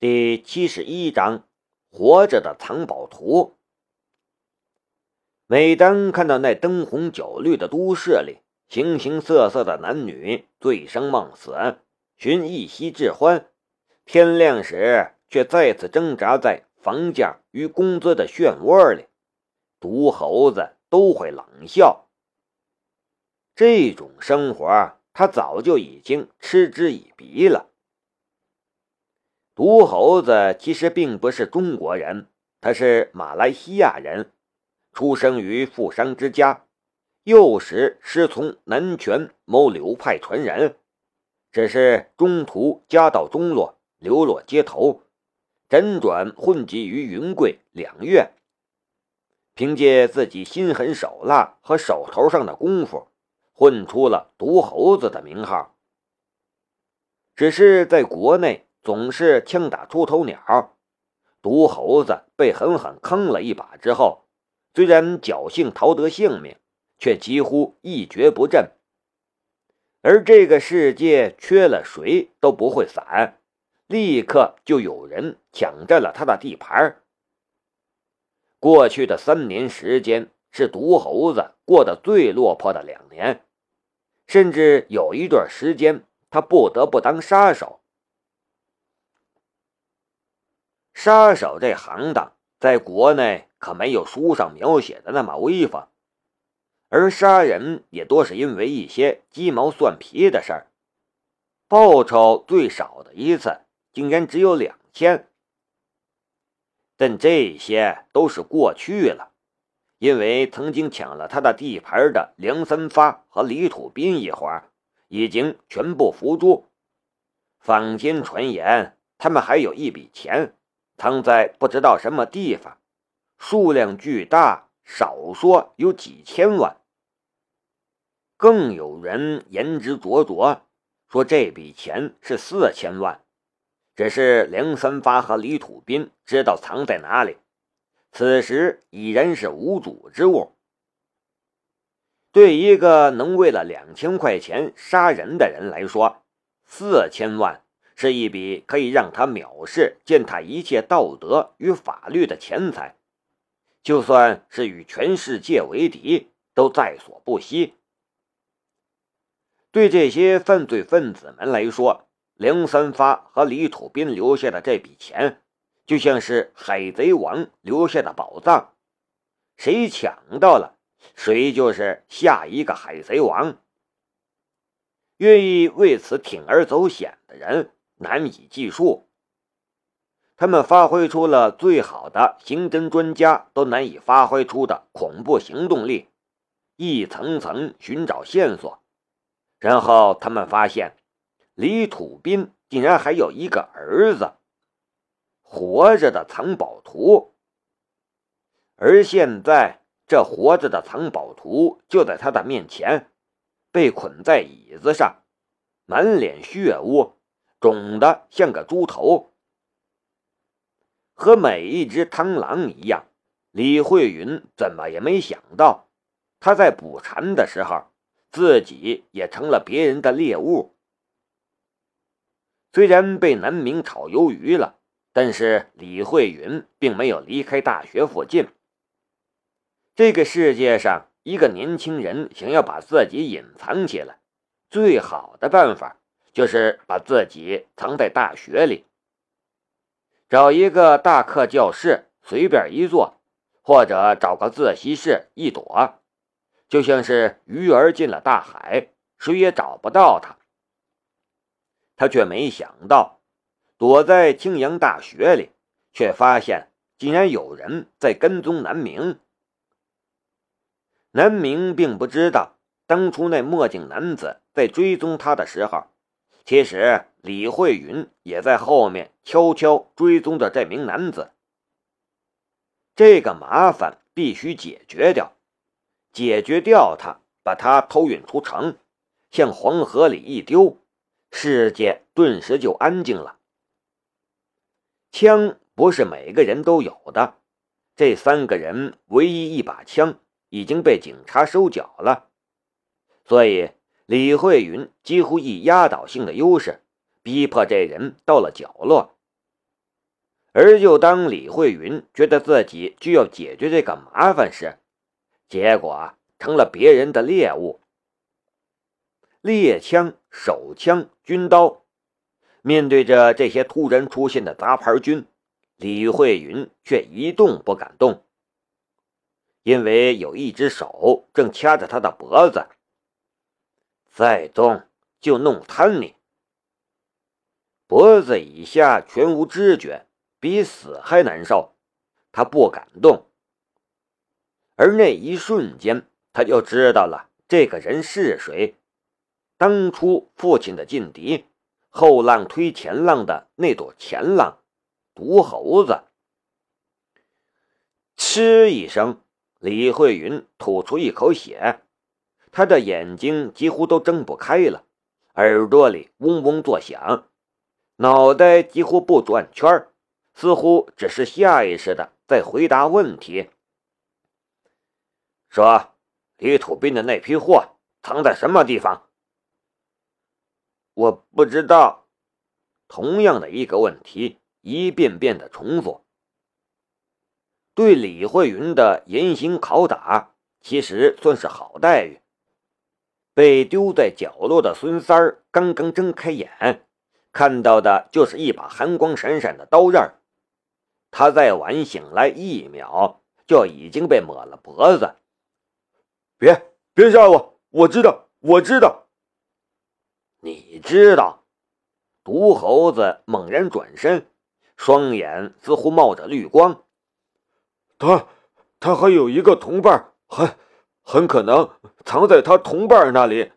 第七十一章，活着的藏宝图。每当看到那灯红酒绿的都市里，形形色色的男女醉生梦死，寻一夕之欢，天亮时却再次挣扎在房价与工资的漩涡里，毒猴子都会冷笑。这种生活，他早就已经嗤之以鼻了。毒猴子其实并不是中国人，他是马来西亚人，出生于富商之家，幼时师从南拳某流派传人，只是中途家道中落，流落街头，辗转混迹于云贵两院，凭借自己心狠手辣和手头上的功夫，混出了毒猴子的名号。只是在国内。总是枪打出头鸟，毒猴子被狠狠坑了一把之后，虽然侥幸逃得性命，却几乎一蹶不振。而这个世界缺了谁都不会散，立刻就有人抢占了他的地盘。过去的三年时间是毒猴子过得最落魄的两年，甚至有一段时间他不得不当杀手。杀手这行当在国内可没有书上描写的那么威风，而杀人也多是因为一些鸡毛蒜皮的事儿，报酬最少的一次竟然只有两千。但这些都是过去了，因为曾经抢了他的地盘的梁三发和李土斌一伙已经全部伏诛。坊间传言，他们还有一笔钱。藏在不知道什么地方，数量巨大，少说有几千万。更有人言之灼灼，说这笔钱是四千万，只是梁三发和李土斌知道藏在哪里，此时已然是无主之物。对一个能为了两千块钱杀人的人来说，四千万。是一笔可以让他藐视、践踏一切道德与法律的钱财，就算是与全世界为敌，都在所不惜。对这些犯罪分子们来说，梁三发和李土斌留下的这笔钱，就像是海贼王留下的宝藏，谁抢到了，谁就是下一个海贼王。愿意为此铤而走险的人。难以计数，他们发挥出了最好的刑侦专家都难以发挥出的恐怖行动力，一层层寻找线索，然后他们发现李土斌竟然还有一个儿子，活着的藏宝图，而现在这活着的藏宝图就在他的面前，被捆在椅子上，满脸血污。肿的像个猪头，和每一只螳螂一样。李慧云怎么也没想到，他在捕蝉的时候，自己也成了别人的猎物。虽然被南明炒鱿鱼了，但是李慧云并没有离开大学附近。这个世界上，一个年轻人想要把自己隐藏起来，最好的办法。就是把自己藏在大学里，找一个大课教室随便一坐，或者找个自习室一躲，就像是鱼儿进了大海，谁也找不到他。他却没想到，躲在青阳大学里，却发现竟然有人在跟踪南明。南明并不知道，当初那墨镜男子在追踪他的时候。其实，李慧云也在后面悄悄追踪着这名男子。这个麻烦必须解决掉，解决掉他，把他偷运出城，向黄河里一丢，世界顿时就安静了。枪不是每个人都有的，这三个人唯一一把枪已经被警察收缴了，所以。李慧云几乎以压倒性的优势逼迫这人到了角落。而就当李慧云觉得自己就要解决这个麻烦时，结果成了别人的猎物。猎枪、手枪、军刀，面对着这些突然出现的杂牌军，李慧云却一动不敢动，因为有一只手正掐着他的脖子。再动就弄瘫你，脖子以下全无知觉，比死还难受。他不敢动，而那一瞬间，他就知道了这个人是谁。当初父亲的劲敌，后浪推前浪的那朵前浪，毒猴子。嗤一声，李慧云吐出一口血，他的眼睛几乎都睁不开了，耳朵里嗡嗡作响，脑袋几乎不转圈似乎只是下意识的在回答问题。说，李土斌的那批货藏在什么地方？我不知道，同样的一个问题，一遍遍的重复。对李慧云的严刑拷打，其实算是好待遇。被丢在角落的孙三儿刚刚睁开眼，看到的就是一把寒光闪闪的刀刃。他再晚醒来一秒，就已经被抹了脖子。别别吓我！我知道，我知道。你知道，毒猴子猛然转身，双眼似乎冒着绿光。他，他还有一个同伴，很，很可能藏在他同伴那里。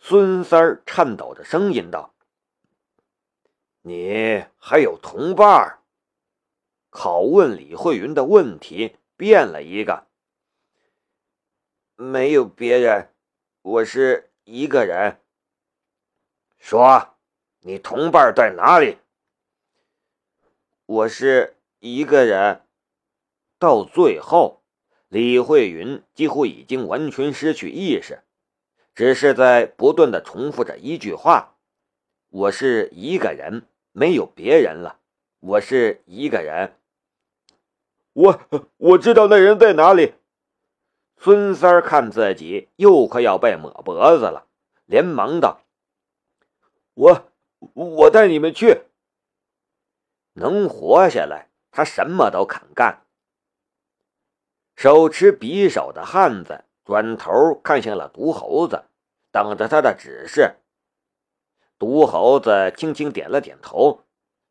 孙三儿颤抖着声音道：“你还有同伴？”拷问李慧云的问题变了一个：“没有别人，我是一个人。”说：“你同伴在哪里？”我是一个人。到最后，李慧云几乎已经完全失去意识，只是在不断的重复着一句话：“我是一个人，没有别人了。我是一个人。”我我知道那人在哪里。孙三儿看自己又快要被抹脖子了，连忙道。我我带你们去。能活下来，他什么都肯干。手持匕首的汉子转头看向了毒猴子，等着他的指示。毒猴子轻轻点了点头，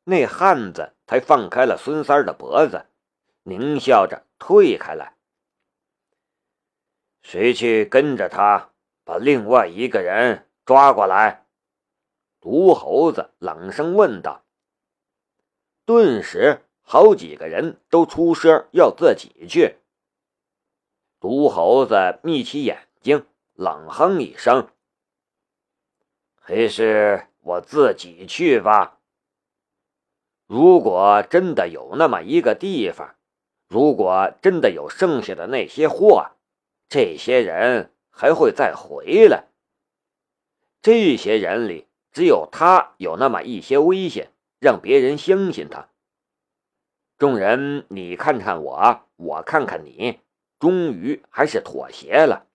那汉子才放开了孙三儿的脖子，狞笑着退开来。谁去跟着他，把另外一个人抓过来？毒猴子冷声问道。顿时，好几个人都出声要自己去。毒猴子眯起眼睛，冷哼一声：“还是我自己去吧。如果真的有那么一个地方，如果真的有剩下的那些货，这些人还会再回来。这些人里……”只有他有那么一些危险，让别人相信他。众人，你看看我，我看看你，终于还是妥协了。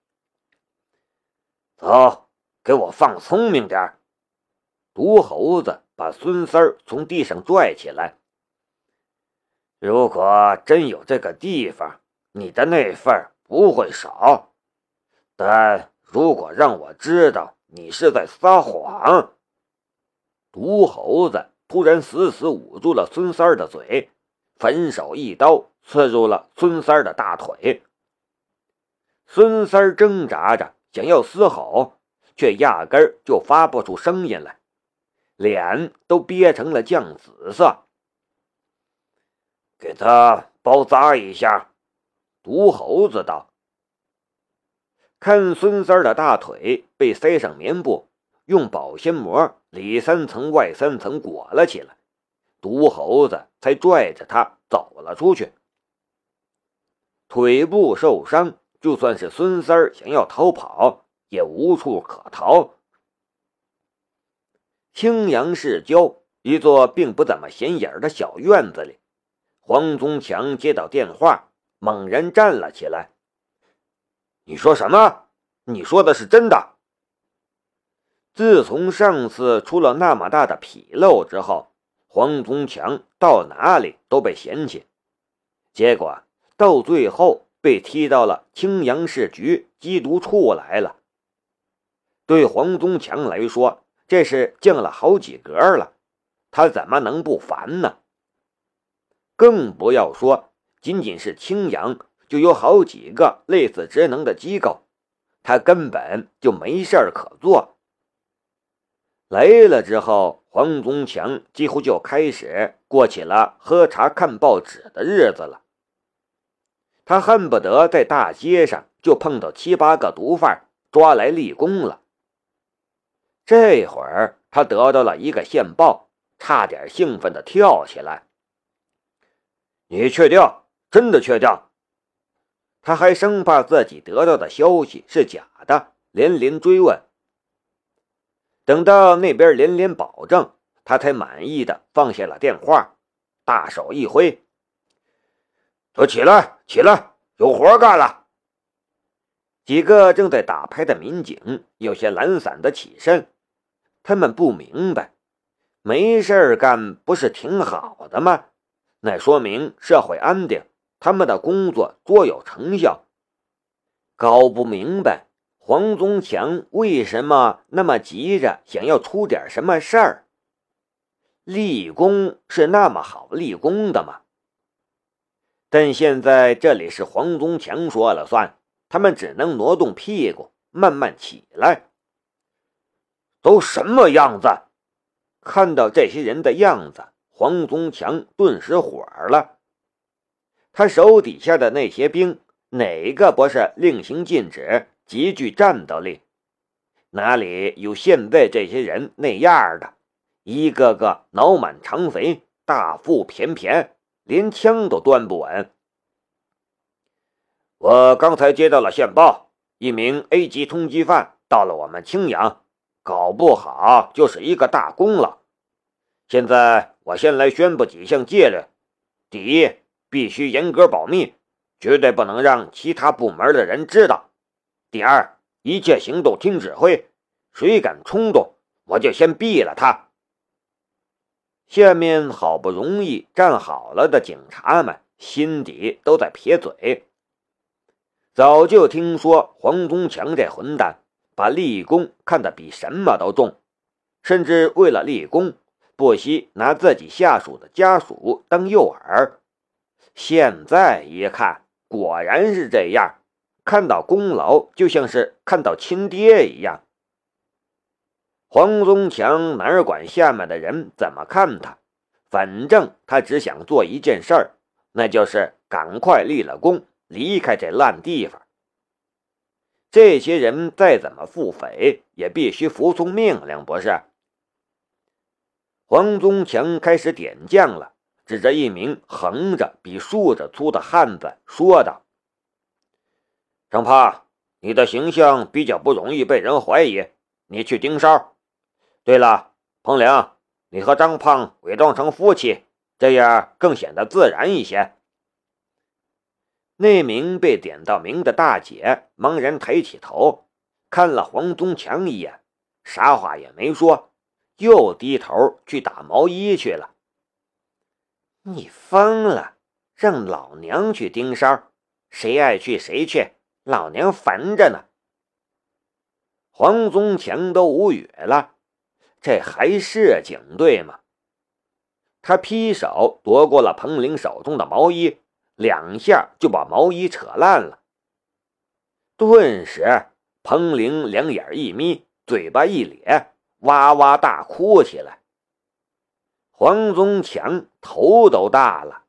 走，给我放聪明点毒猴子把孙三儿从地上拽起来。如果真有这个地方，你的那份不会少。但如果让我知道你是在撒谎，毒猴子突然死死捂住了孙三儿的嘴，反手一刀刺入了孙三儿的大腿。孙三儿挣扎着想要嘶吼，却压根就发不出声音来，脸都憋成了酱紫色。给他包扎一下，毒猴子道。看孙三儿的大腿被塞上棉布。用保鲜膜里三层外三层裹了起来，毒猴子才拽着他走了出去。腿部受伤，就算是孙三儿想要逃跑，也无处可逃。青阳市郊一座并不怎么显眼的小院子里，黄宗强接到电话，猛然站了起来。你说什么？你说的是真的？自从上次出了那么大的纰漏之后，黄宗强到哪里都被嫌弃，结果到最后被踢到了青阳市局缉毒处来了。对黄宗强来说，这是降了好几格了，他怎么能不烦呢？更不要说仅仅是青阳。就有好几个类似职能的机构，他根本就没事儿可做。来了之后，黄宗强几乎就开始过起了喝茶看报纸的日子了。他恨不得在大街上就碰到七八个毒贩，抓来立功了。这会儿他得到了一个线报，差点兴奋的跳起来。你确定？真的确定？他还生怕自己得到的消息是假的，连连追问。等到那边连连保证，他才满意的放下了电话，大手一挥：“都起来，起来，有活干了。”几个正在打牌的民警有些懒散的起身，他们不明白，没事干不是挺好的吗？那说明社会安定。他们的工作卓有成效，搞不明白黄宗强为什么那么急着想要出点什么事儿。立功是那么好立功的吗？但现在这里是黄宗强说了算，他们只能挪动屁股，慢慢起来。都什么样子？看到这些人的样子，黄宗强顿时火了。他手底下的那些兵，哪个不是令行禁止、极具战斗力？哪里有现在这些人那样的？一个个脑满肠肥、大腹便便，连枪都端不稳。我刚才接到了线报，一名 A 级通缉犯到了我们青阳，搞不好就是一个大功了。现在我先来宣布几项戒律：第一。必须严格保密，绝对不能让其他部门的人知道。第二，一切行动听指挥，谁敢冲动，我就先毙了他。下面好不容易站好了的警察们心底都在撇嘴。早就听说黄宗强这混蛋把立功看得比什么都重，甚至为了立功，不惜拿自己下属的家属当诱饵。现在一看，果然是这样。看到功劳，就像是看到亲爹一样。黄宗强哪管下面的人怎么看他，反正他只想做一件事儿，那就是赶快立了功，离开这烂地方。这些人再怎么腹诽，也必须服从命令，不是？黄宗强开始点将了。指着一名横着比竖着粗的汉子说道：“张胖，你的形象比较不容易被人怀疑，你去盯梢。对了，彭玲，你和张胖伪装成夫妻，这样更显得自然一些。”那名被点到名的大姐茫然抬起头，看了黄宗强一眼，啥话也没说，又低头去打毛衣去了。你疯了！让老娘去盯梢，谁爱去谁去，老娘烦着呢。黄宗强都无语了，这还是警队吗？他劈手夺过了彭玲手中的毛衣，两下就把毛衣扯烂了。顿时，彭玲两眼一眯，嘴巴一咧，哇哇大哭起来。黄宗强头都大了。